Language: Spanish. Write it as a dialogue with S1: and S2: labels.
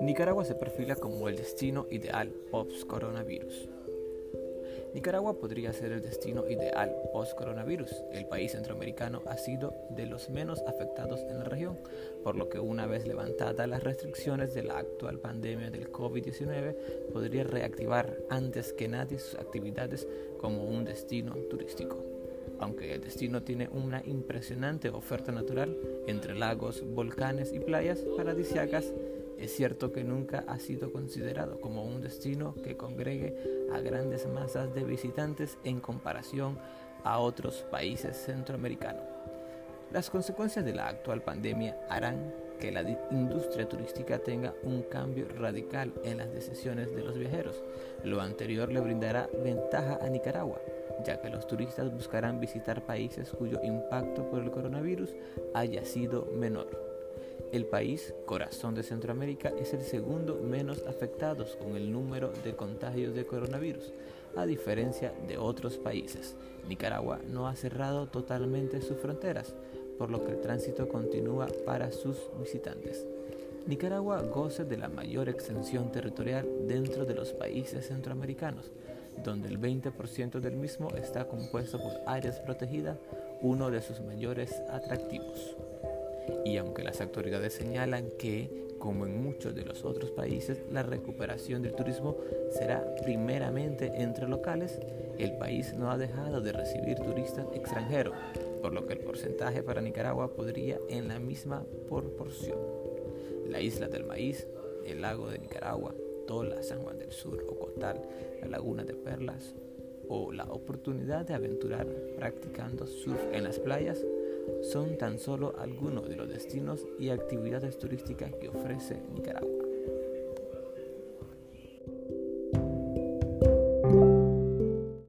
S1: Nicaragua se perfila como el destino ideal post-coronavirus. Nicaragua podría ser el destino ideal post-coronavirus. El país centroamericano ha sido de los menos afectados en la región, por lo que una vez levantadas las restricciones de la actual pandemia del COVID-19, podría reactivar antes que nadie sus actividades como un destino turístico. Aunque el destino tiene una impresionante oferta natural entre lagos, volcanes y playas paradisíacas, es cierto que nunca ha sido considerado como un destino que congregue a grandes masas de visitantes en comparación a otros países centroamericanos. Las consecuencias de la actual pandemia harán que la industria turística tenga un cambio radical en las decisiones de los viajeros. Lo anterior le brindará ventaja a Nicaragua, ya que los turistas buscarán visitar países cuyo impacto por el coronavirus haya sido menor. El país, corazón de Centroamérica, es el segundo menos afectado con el número de contagios de coronavirus, a diferencia de otros países. Nicaragua no ha cerrado totalmente sus fronteras, por lo que el tránsito continúa para sus visitantes. Nicaragua goza de la mayor extensión territorial dentro de los países centroamericanos, donde el 20% del mismo está compuesto por áreas protegidas, uno de sus mayores atractivos. Y aunque las autoridades señalan que, como en muchos de los otros países, la recuperación del turismo será primeramente entre locales, el país no ha dejado de recibir turistas extranjeros, por lo que el porcentaje para Nicaragua podría en la misma proporción. La isla del maíz, el lago de Nicaragua, Tola, San Juan del Sur, Ocotal, la laguna de Perlas o la oportunidad de aventurar practicando surf en las playas son tan solo algunos de los destinos y actividades turísticas que ofrece Nicaragua.